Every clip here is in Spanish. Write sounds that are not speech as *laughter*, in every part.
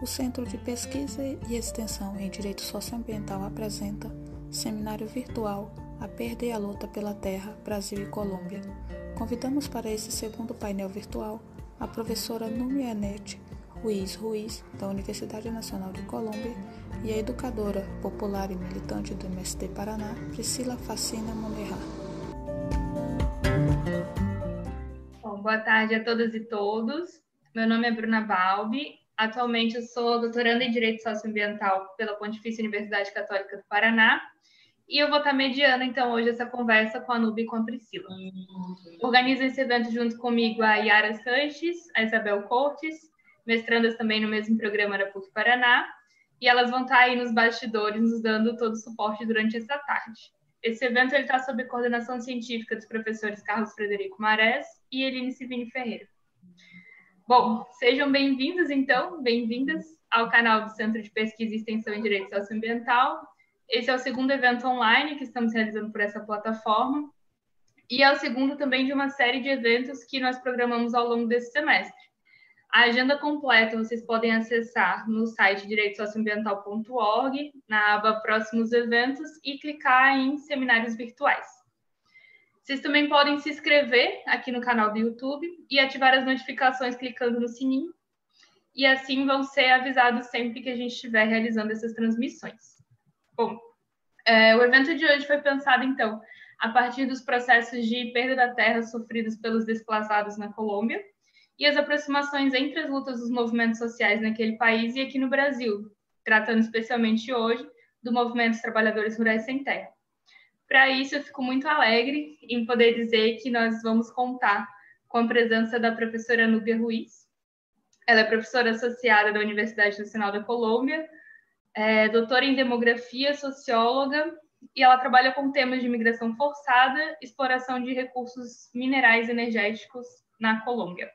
O Centro de Pesquisa e Extensão em Direito Socioambiental apresenta Seminário Virtual A Perder a Luta pela Terra, Brasil e Colômbia. Convidamos para esse segundo painel virtual a professora Numianete Ruiz Ruiz, da Universidade Nacional de Colômbia, e a educadora popular e militante do MST Paraná, Priscila Facina Monerra. Bom, boa tarde a todas e todos. Meu nome é Bruna Balbi Atualmente eu sou doutoranda em Direito Socioambiental pela Pontifícia Universidade Católica do Paraná e eu vou estar mediando então hoje essa conversa com a Nube e com a Priscila. Organizo esse evento junto comigo a Yara Sanches, a Isabel Cortes, mestrandas também no mesmo programa da PUC Paraná, e elas vão estar aí nos bastidores nos dando todo o suporte durante essa tarde. Esse evento está sob coordenação científica dos professores Carlos Frederico Marés e Eline Civini Ferreira. Bom, sejam bem-vindos, então, bem-vindas ao canal do Centro de Pesquisa e Extensão em Direito Socioambiental. Esse é o segundo evento online que estamos realizando por essa plataforma e é o segundo também de uma série de eventos que nós programamos ao longo desse semestre. A agenda completa vocês podem acessar no site direitosocioambiental.org, na aba Próximos Eventos, e clicar em Seminários Virtuais. Vocês também podem se inscrever aqui no canal do YouTube e ativar as notificações clicando no sininho. E assim vão ser avisados sempre que a gente estiver realizando essas transmissões. Bom, é, o evento de hoje foi pensado, então, a partir dos processos de perda da terra sofridos pelos desplaçados na Colômbia e as aproximações entre as lutas dos movimentos sociais naquele país e aqui no Brasil, tratando especialmente hoje do movimento dos trabalhadores rurais sem terra. Para isso, eu fico muito alegre em poder dizer que nós vamos contar com a presença da professora Núbia Ruiz. Ela é professora associada da Universidade Nacional da Colômbia, é doutora em demografia, socióloga, e ela trabalha com temas de imigração forçada, exploração de recursos minerais energéticos na Colômbia.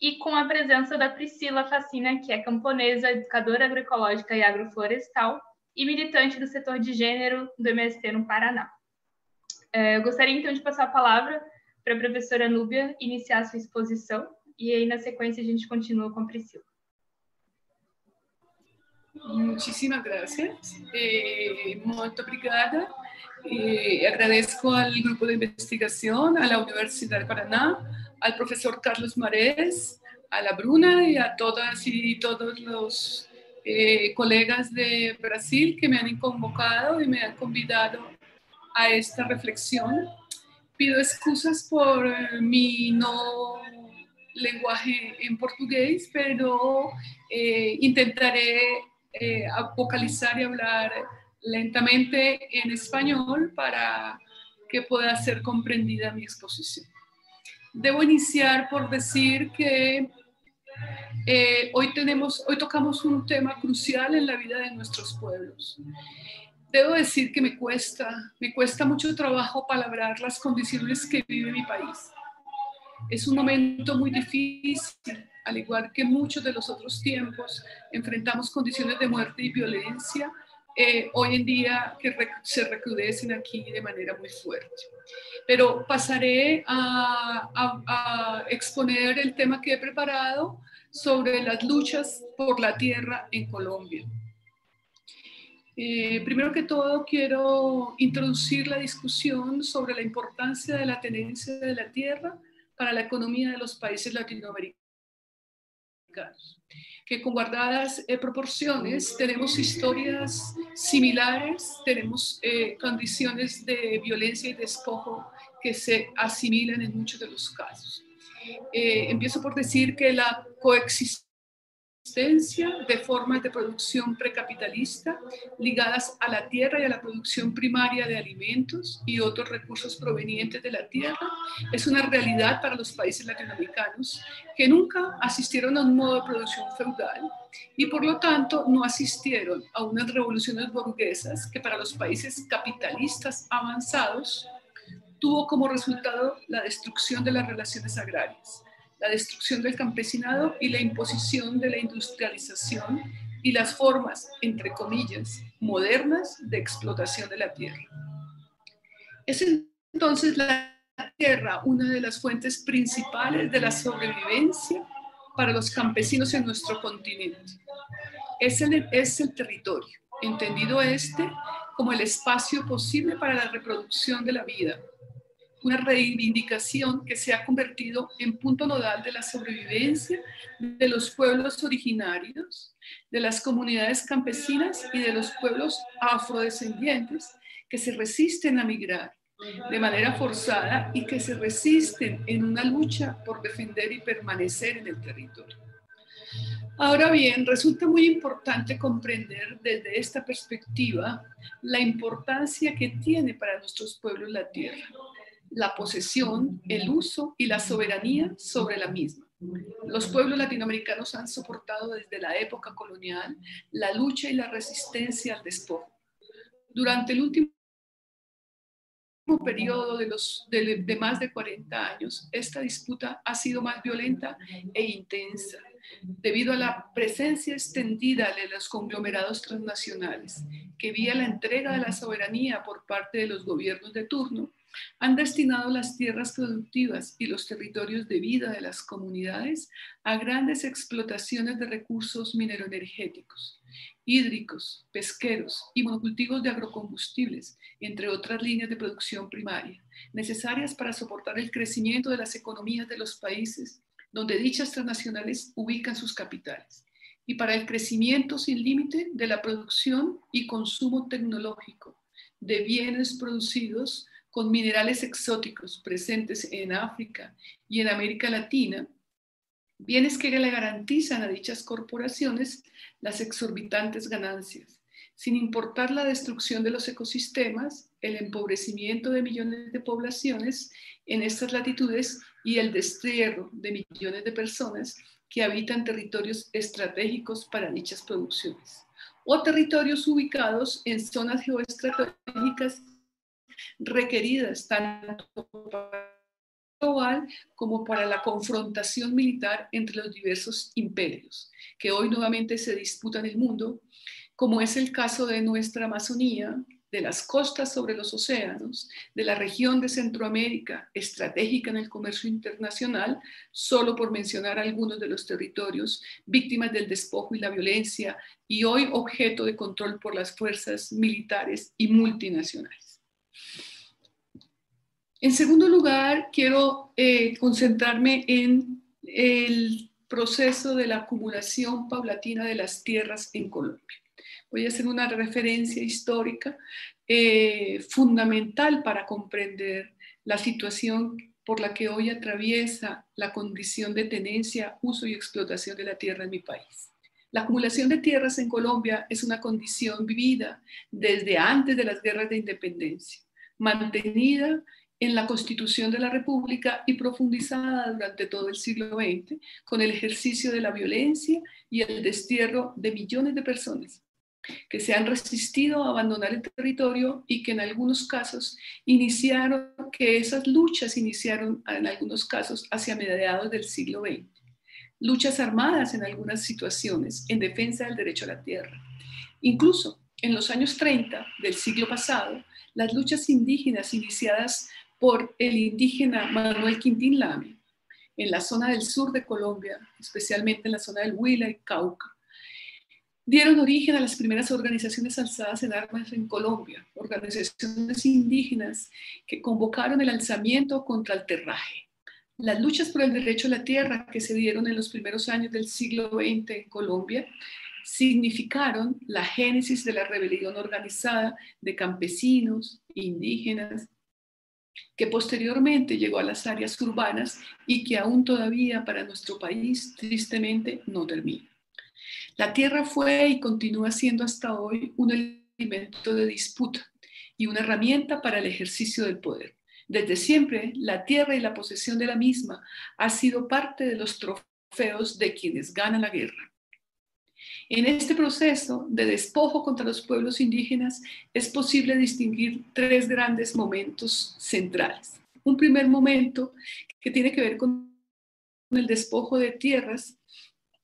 E com a presença da Priscila Facina, que é camponesa, educadora agroecológica e agroflorestal, e militante do setor de gênero do MST no Paraná. É, eu gostaria então de passar a palavra para a professora Núbia iniciar sua exposição e aí na sequência a gente continua com a Priscila. Muchísimas gracias. Muito obrigada. Eh, agradeço ao grupo de investigação, à Universidade de Paraná, ao professor Carlos Marés, a la Bruna e a todas e todos os Eh, colegas de Brasil que me han convocado y me han convidado a esta reflexión. Pido excusas por eh, mi no lenguaje en portugués, pero eh, intentaré vocalizar y hablar lentamente en español para que pueda ser comprendida mi exposición. Debo iniciar por decir que eh, hoy, tenemos, hoy tocamos un tema crucial en la vida de nuestros pueblos. Debo decir que me cuesta, me cuesta mucho trabajo palabrar las condiciones que vive mi país. Es un momento muy difícil, al igual que muchos de los otros tiempos, enfrentamos condiciones de muerte y violencia eh, hoy en día que se recrudecen aquí de manera muy fuerte. Pero pasaré a, a exponer el tema que he preparado sobre las luchas por la tierra en Colombia. Eh, primero que todo, quiero introducir la discusión sobre la importancia de la tenencia de la tierra para la economía de los países latinoamericanos. Que con guardadas eh, proporciones tenemos historias similares, tenemos eh, condiciones de violencia y despojo que se asimilan en muchos de los casos. Eh, empiezo por decir que la coexistencia de formas de producción precapitalista ligadas a la tierra y a la producción primaria de alimentos y otros recursos provenientes de la tierra es una realidad para los países latinoamericanos que nunca asistieron a un modo de producción feudal y por lo tanto no asistieron a unas revoluciones burguesas que para los países capitalistas avanzados tuvo como resultado la destrucción de las relaciones agrarias, la destrucción del campesinado y la imposición de la industrialización y las formas, entre comillas, modernas de explotación de la tierra. Es entonces la tierra una de las fuentes principales de la sobrevivencia para los campesinos en nuestro continente. Es el, es el territorio, entendido este como el espacio posible para la reproducción de la vida, una reivindicación que se ha convertido en punto nodal de la sobrevivencia de los pueblos originarios, de las comunidades campesinas y de los pueblos afrodescendientes que se resisten a migrar de manera forzada y que se resisten en una lucha por defender y permanecer en el territorio. Ahora bien, resulta muy importante comprender desde esta perspectiva la importancia que tiene para nuestros pueblos la tierra, la posesión, el uso y la soberanía sobre la misma. Los pueblos latinoamericanos han soportado desde la época colonial la lucha y la resistencia al despojo. Durante el último periodo de, de, más de 40 años, esta disputa ha sido más violenta e intensa debido a la presencia extendida de los conglomerados transnacionales, que vía la entrega de la soberanía por parte de los gobiernos de turno, han destinado las tierras productivas y los territorios de vida de las comunidades a grandes explotaciones de recursos mineroenergéticos, hídricos, pesqueros y monocultivos de agrocombustibles, entre otras líneas de producción primaria, necesarias para soportar el crecimiento de las economías de los países donde dichas transnacionales ubican sus capitales, y para el crecimiento sin límite de la producción y consumo tecnológico de bienes producidos con minerales exóticos presentes en África y en América Latina, bienes que le garantizan a dichas corporaciones las exorbitantes ganancias, sin importar la destrucción de los ecosistemas, el empobrecimiento de millones de poblaciones en estas latitudes y el destierro de millones de personas que habitan territorios estratégicos para dichas producciones o territorios ubicados en zonas geoestratégicas requeridas tanto para global como para la confrontación militar entre los diversos imperios que hoy nuevamente se disputan el mundo, como es el caso de nuestra Amazonía, de las costas sobre los océanos, de la región de Centroamérica, estratégica en el comercio internacional, solo por mencionar algunos de los territorios víctimas del despojo y la violencia y hoy objeto de control por las fuerzas militares y multinacionales. En segundo lugar, quiero eh, concentrarme en el proceso de la acumulación paulatina de las tierras en Colombia voy a hacer una referencia histórica eh, fundamental para comprender la situación por la que hoy atraviesa la condición de tenencia, uso y explotación de la tierra en mi país. La acumulación de tierras en Colombia es una condición vivida desde antes de las guerras de independencia, mantenida en la Constitución de la República y profundizada durante todo el siglo XX con el ejercicio de la violencia y el destierro de millones de personas que se han resistido a abandonar el territorio y que en algunos casos iniciaron, que esas luchas iniciaron en algunos casos hacia mediados del siglo XX. Luchas armadas en algunas situaciones en defensa del derecho a la tierra. Incluso en los años 30 del siglo pasado, las luchas indígenas iniciadas por el indígena Manuel Quintín Lame en la zona del sur de Colombia, especialmente en la zona del Huila y Cauca, dieron origen a las primeras organizaciones alzadas en armas en Colombia, organizaciones indígenas que convocaron el alzamiento contra el terraje. Las luchas por el derecho a la tierra que se dieron en los primeros años del siglo XX en Colombia significaron la génesis de la rebelión organizada de campesinos, indígenas, que posteriormente llegó a las áreas urbanas y que aún todavía para nuestro país tristemente no termina. La tierra fue y continúa siendo hasta hoy un elemento de disputa y una herramienta para el ejercicio del poder. Desde siempre, la tierra y la posesión de la misma ha sido parte de los trofeos de quienes ganan la guerra. En este proceso de despojo contra los pueblos indígenas es posible distinguir tres grandes momentos centrales. Un primer momento que tiene que ver con el despojo de tierras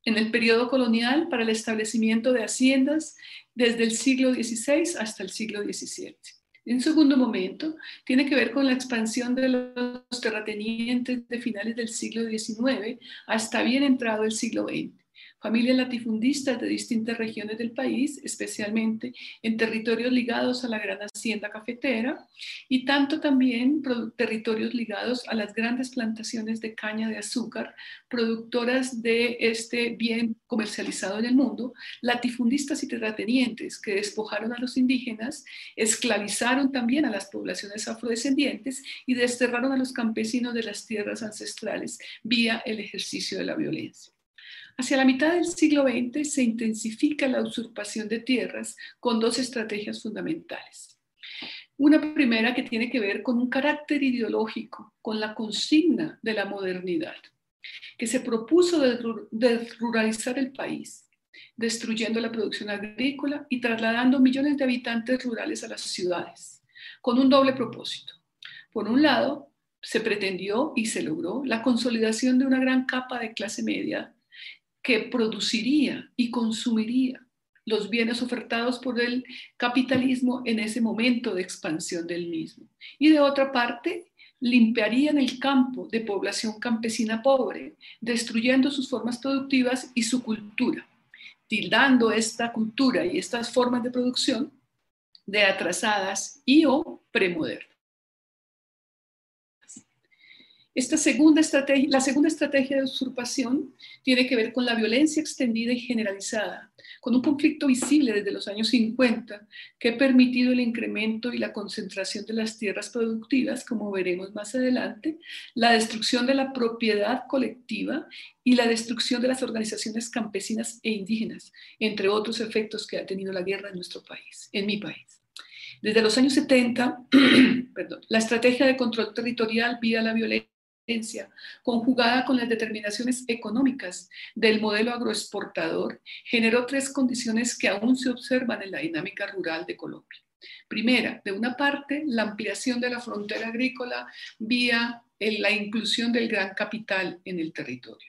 en el periodo colonial para el establecimiento de haciendas desde el siglo XVI hasta el siglo XVII. En segundo momento, tiene que ver con la expansión de los terratenientes de finales del siglo XIX hasta bien entrado el siglo XX familias latifundistas de distintas regiones del país, especialmente en territorios ligados a la gran hacienda cafetera y tanto también territorios ligados a las grandes plantaciones de caña de azúcar, productoras de este bien comercializado en el mundo, latifundistas y terratenientes que despojaron a los indígenas, esclavizaron también a las poblaciones afrodescendientes y desterraron a los campesinos de las tierras ancestrales vía el ejercicio de la violencia. Hacia la mitad del siglo XX se intensifica la usurpación de tierras con dos estrategias fundamentales. Una primera que tiene que ver con un carácter ideológico, con la consigna de la modernidad, que se propuso desruralizar el país, destruyendo la producción agrícola y trasladando millones de habitantes rurales a las ciudades, con un doble propósito. Por un lado, se pretendió y se logró la consolidación de una gran capa de clase media que produciría y consumiría los bienes ofertados por el capitalismo en ese momento de expansión del mismo. Y de otra parte, limpiarían el campo de población campesina pobre, destruyendo sus formas productivas y su cultura, tildando esta cultura y estas formas de producción de atrasadas y o premodernas. Esta segunda estrategia, la segunda estrategia de usurpación tiene que ver con la violencia extendida y generalizada, con un conflicto visible desde los años 50 que ha permitido el incremento y la concentración de las tierras productivas, como veremos más adelante, la destrucción de la propiedad colectiva y la destrucción de las organizaciones campesinas e indígenas, entre otros efectos que ha tenido la guerra en nuestro país, en mi país. Desde los años 70, *clears throat* perdón, la estrategia de control territorial vía la violencia conjugada con las determinaciones económicas del modelo agroexportador, generó tres condiciones que aún se observan en la dinámica rural de Colombia. Primera, de una parte, la ampliación de la frontera agrícola vía la inclusión del gran capital en el territorio.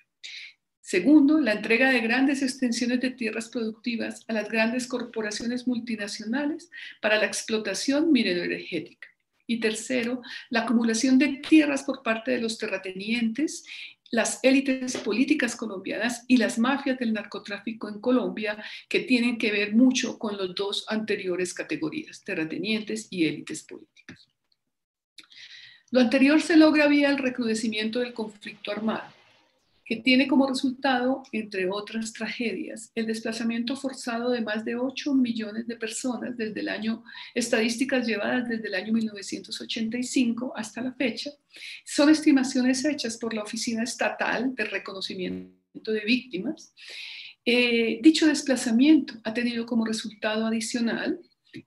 Segundo, la entrega de grandes extensiones de tierras productivas a las grandes corporaciones multinacionales para la explotación mineroenergética. Y tercero, la acumulación de tierras por parte de los terratenientes, las élites políticas colombianas y las mafias del narcotráfico en Colombia, que tienen que ver mucho con las dos anteriores categorías, terratenientes y élites políticas. Lo anterior se logra vía el recrudecimiento del conflicto armado que tiene como resultado, entre otras tragedias, el desplazamiento forzado de más de 8 millones de personas desde el año, estadísticas llevadas desde el año 1985 hasta la fecha. Son estimaciones hechas por la Oficina Estatal de Reconocimiento de Víctimas. Eh, dicho desplazamiento ha tenido como resultado adicional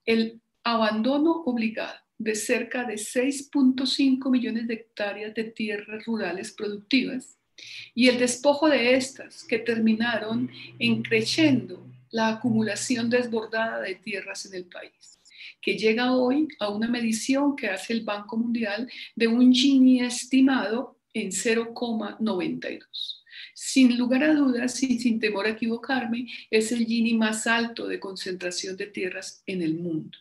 el abandono obligado de cerca de 6.5 millones de hectáreas de tierras rurales productivas y el despojo de estas que terminaron encreciendo la acumulación desbordada de tierras en el país, que llega hoy a una medición que hace el Banco Mundial de un Gini estimado en 0,92. Sin lugar a dudas y sin temor a equivocarme, es el Gini más alto de concentración de tierras en el mundo.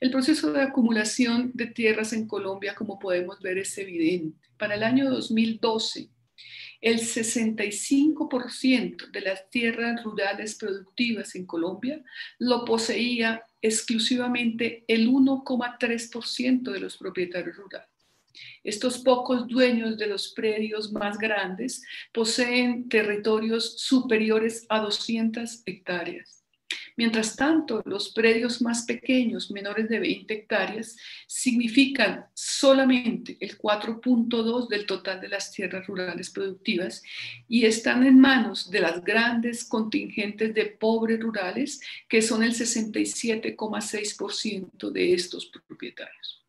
El proceso de acumulación de tierras en Colombia, como podemos ver, es evidente. Para el año 2012, el 65% de las tierras rurales productivas en Colombia lo poseía exclusivamente el 1,3% de los propietarios rurales. Estos pocos dueños de los predios más grandes poseen territorios superiores a 200 hectáreas. Mientras tanto, los predios más pequeños, menores de 20 hectáreas, significan solamente el 4.2 del total de las tierras rurales productivas y están en manos de las grandes contingentes de pobres rurales, que son el 67,6% de estos propietarios.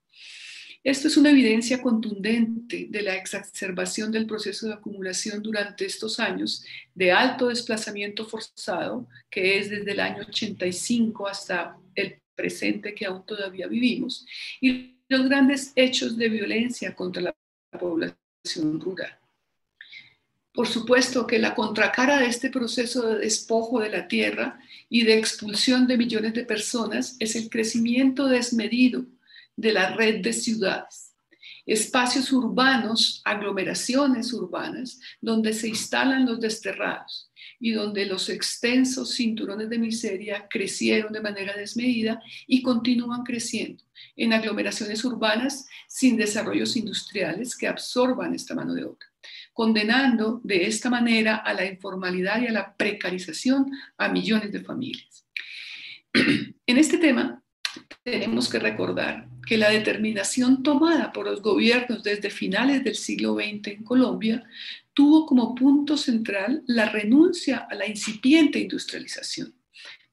Esto es una evidencia contundente de la exacerbación del proceso de acumulación durante estos años de alto desplazamiento forzado, que es desde el año 85 hasta el presente que aún todavía vivimos, y los grandes hechos de violencia contra la población rural. Por supuesto que la contracara de este proceso de despojo de la tierra y de expulsión de millones de personas es el crecimiento desmedido de la red de ciudades. Espacios urbanos, aglomeraciones urbanas, donde se instalan los desterrados y donde los extensos cinturones de miseria crecieron de manera desmedida y continúan creciendo en aglomeraciones urbanas sin desarrollos industriales que absorban esta mano de obra, condenando de esta manera a la informalidad y a la precarización a millones de familias. *clears throat* En este tema tenemos que recordar que la determinación tomada por los gobiernos desde finales del siglo XX en Colombia tuvo como punto central la renuncia a la incipiente industrialización,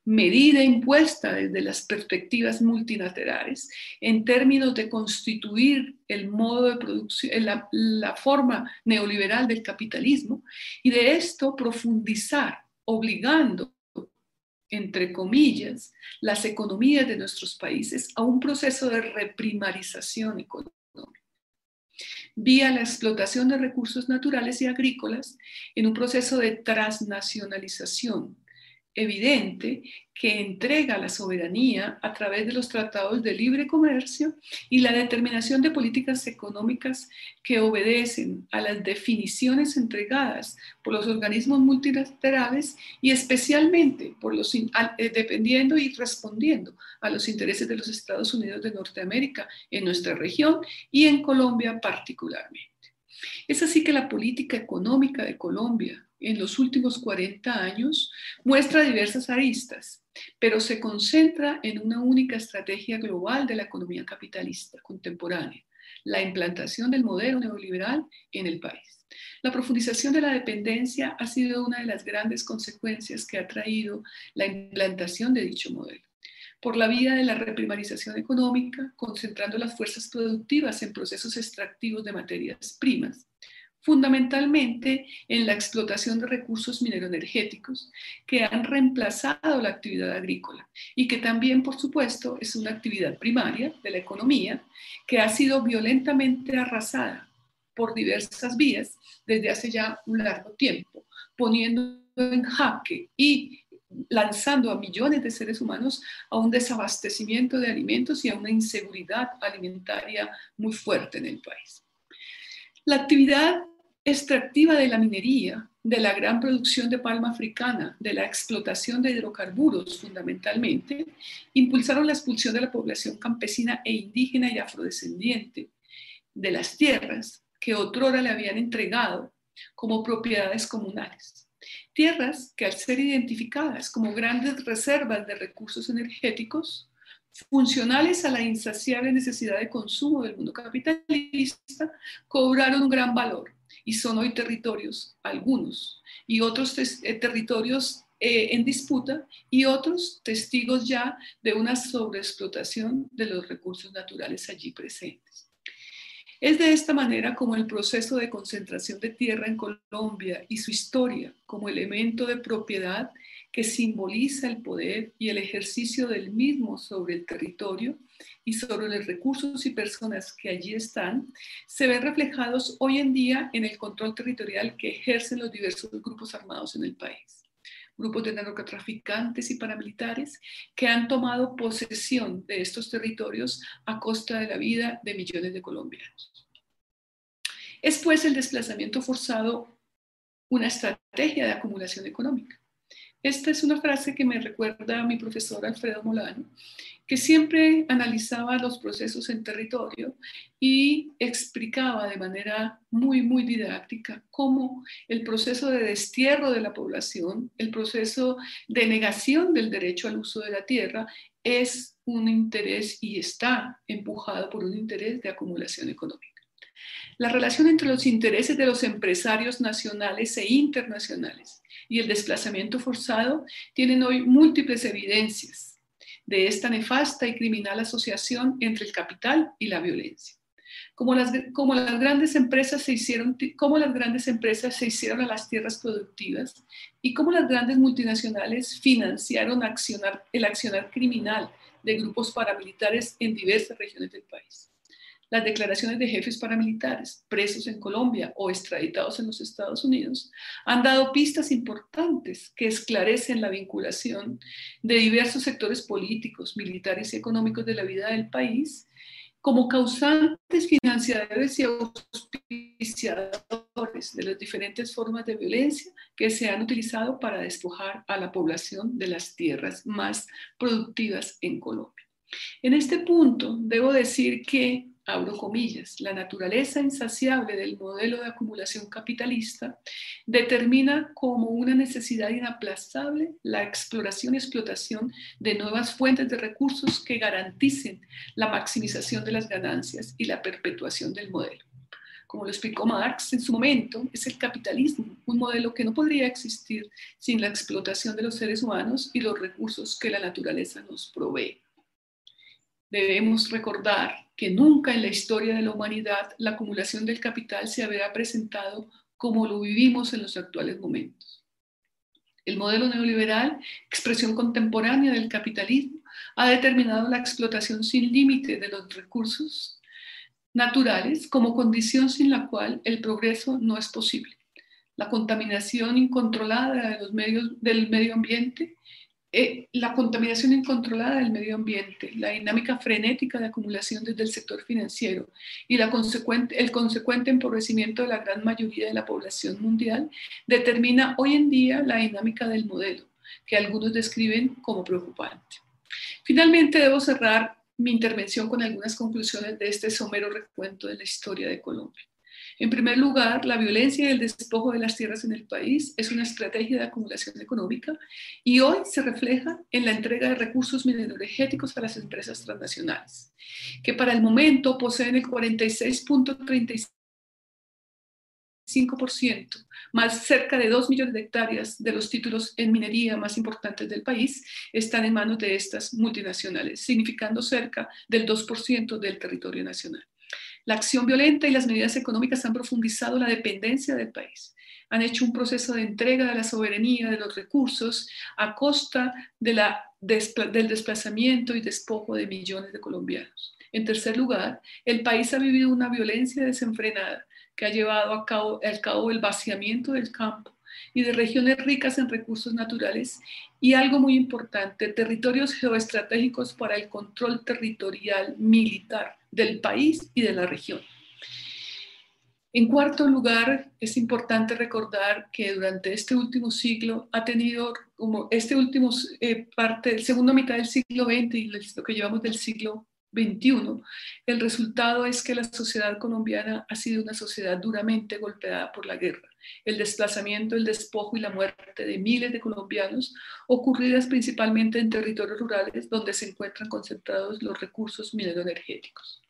medida impuesta desde las perspectivas multilaterales en términos de constituir el modo de producción, la, forma neoliberal del capitalismo y de esto profundizar, obligando entre comillas, las economías de nuestros países a un proceso de reprimarización económica, vía la explotación de recursos naturales y agrícolas en un proceso de transnacionalización evidente que entrega la soberanía a través de los tratados de libre comercio y la determinación de políticas económicas que obedecen a las definiciones entregadas por los organismos multilaterales y especialmente por los, eh, dependiendo y respondiendo a los intereses de los Estados Unidos de Norteamérica en nuestra región y en Colombia particularmente. Es así que la política económica de Colombia en los últimos 40 años muestra diversas aristas, pero se concentra en una única estrategia global de la economía capitalista contemporánea, la implantación del modelo neoliberal en el país. La profundización de la dependencia ha sido una de las grandes consecuencias que ha traído la implantación de dicho modelo por la vía de la reprimarización económica, concentrando las fuerzas productivas en procesos extractivos de materias primas, fundamentalmente en la explotación de recursos mineroenergéticos que han reemplazado la actividad agrícola y que también, por supuesto, es una actividad primaria de la economía que ha sido violentamente arrasada por diversas vías desde hace ya un largo tiempo, poniendo en jaque y lanzando a millones de seres humanos a un desabastecimiento de alimentos y a una inseguridad alimentaria muy fuerte en el país. La actividad extractiva de la minería, de la gran producción de palma africana, de la explotación de hidrocarburos fundamentalmente, impulsaron la expulsión de la población campesina e indígena y afrodescendiente de las tierras que otrora le habían entregado como propiedades comunales. Tierras que al ser identificadas como grandes reservas de recursos energéticos, funcionales a la insaciable necesidad de consumo del mundo capitalista, cobraron un gran valor y son hoy territorios, algunos, y otros eh, territorios eh, en disputa y otros testigos ya de una sobreexplotación de los recursos naturales allí presentes. Es de esta manera como el proceso de concentración de tierra en Colombia y su historia como elemento de propiedad que simboliza el poder y el ejercicio del mismo sobre el territorio y sobre los recursos y personas que allí están, se ven reflejados hoy en día en el control territorial que ejercen los diversos grupos armados en el país. Grupos de narcotraficantes y paramilitares que han tomado posesión de estos territorios a costa de la vida de millones de colombianos. Es pues el desplazamiento forzado una estrategia de acumulación económica esta es una frase que me recuerda a mi profesor Alfredo Molano, que siempre analizaba los procesos en territorio y explicaba de manera muy, muy didáctica cómo el proceso de destierro de la población, el proceso de negación del derecho al uso de la tierra, es un interés y está empujado por un interés de acumulación económica. La relación entre los intereses de los empresarios nacionales e internacionales y el desplazamiento forzado tienen hoy múltiples evidencias de esta nefasta y criminal asociación entre el capital y la violencia. Como las, como las, grandes empresas se hicieron, como las grandes empresas se hicieron a las tierras productivas y cómo las grandes multinacionales financiaron accionar, el accionar criminal de grupos paramilitares en diversas regiones del país las declaraciones de jefes paramilitares presos en Colombia o extraditados en los Estados Unidos han dado pistas importantes que esclarecen la vinculación de diversos sectores políticos, militares y económicos de la vida del país como causantes financiadores y auspiciadores de las diferentes formas de violencia que se han utilizado para despojar a la población de las tierras más productivas en Colombia. En este punto, debo decir que abro comillas, la naturaleza insaciable del modelo de acumulación capitalista determina como una necesidad inaplazable la exploración y explotación de nuevas fuentes de recursos que garanticen la maximización de las ganancias y la perpetuación del modelo. Como lo explicó Marx en su momento, es el capitalismo, un modelo que no podría existir sin la explotación de los seres humanos y los recursos que la naturaleza nos provee debemos recordar que nunca en la historia de la humanidad la acumulación del capital se había presentado como lo vivimos en los actuales momentos. El modelo neoliberal, expresión contemporánea del capitalismo, ha determinado la explotación sin límite de los recursos naturales como condición sin la cual el progreso no es posible. La contaminación incontrolada de los medios, del medio ambiente eh, la contaminación incontrolada del medio ambiente, la dinámica frenética de acumulación desde el sector financiero y el consecuente empobrecimiento de la gran mayoría de la población mundial determina hoy en día la dinámica del modelo, que algunos describen como preocupante. Finalmente, debo cerrar mi intervención con algunas conclusiones de este somero recuento de la historia de Colombia. En primer lugar, la violencia y el despojo de las tierras en el país es una estrategia de acumulación económica y hoy se refleja en la entrega de recursos mineroenergéticos a las empresas transnacionales, que para el momento poseen el 46.35%, más cerca de 2 millones de hectáreas de los títulos en minería más importantes del país están en manos de estas multinacionales, significando cerca del 2% del territorio nacional. La acción violenta y las medidas económicas han profundizado la dependencia del país. Han hecho un proceso de entrega de la soberanía de los recursos a costa del desplazamiento y despojo de millones de colombianos. En tercer lugar, el país ha vivido una violencia desenfrenada que ha llevado a al cabo el vaciamiento del campo y de regiones ricas en recursos naturales y algo muy importante, territorios geoestratégicos para el control territorial militar del país y de la región. En cuarto lugar, es importante recordar que durante este último siglo ha tenido como este último eh, parte, segunda mitad del siglo XX y lo que llevamos del siglo 21, el resultado es que la sociedad colombiana ha sido una sociedad duramente golpeada por la guerra, el desplazamiento, el despojo y la muerte de miles de colombianos, ocurridas principalmente en territorios rurales donde se encuentran concentrados los recursos mineroenergéticos.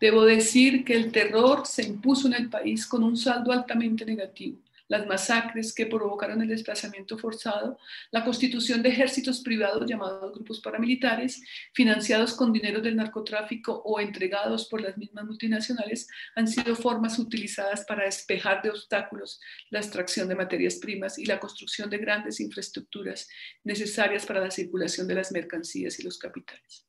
Debo decir que el terror se impuso en el país con un saldo altamente negativo las masacres que provocaron el desplazamiento forzado, la constitución de ejércitos privados llamados grupos paramilitares, financiados con dinero del narcotráfico o entregados por las mismas multinacionales, han sido formas utilizadas para despejar de obstáculos la extracción de materias primas y la construcción de grandes infraestructuras necesarias para la circulación de las mercancías y los capitales.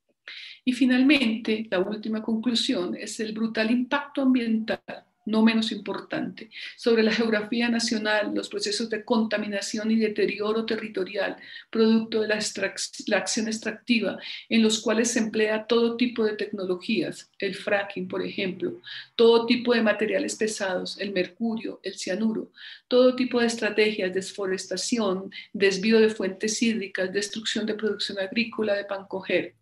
Y finalmente, la última conclusión es el brutal impacto ambiental no menos importante, sobre la geografía nacional, los procesos de contaminación y deterioro territorial, producto de la, acción extractiva, en los cuales se emplea todo tipo de tecnologías, el fracking, por ejemplo, todo tipo de materiales pesados, el mercurio, el cianuro, todo tipo de estrategias, desforestación, desvío de fuentes hídricas, destrucción de producción agrícola, de pancoger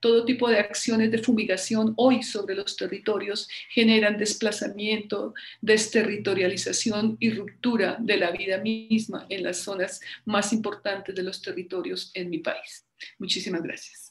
todo tipo de acciones de fumigación hoy sobre los territorios generan desplazamiento, desterritorialización y ruptura de la vida misma en las zonas más importantes de los territorios en mi país. Muchísimas gracias.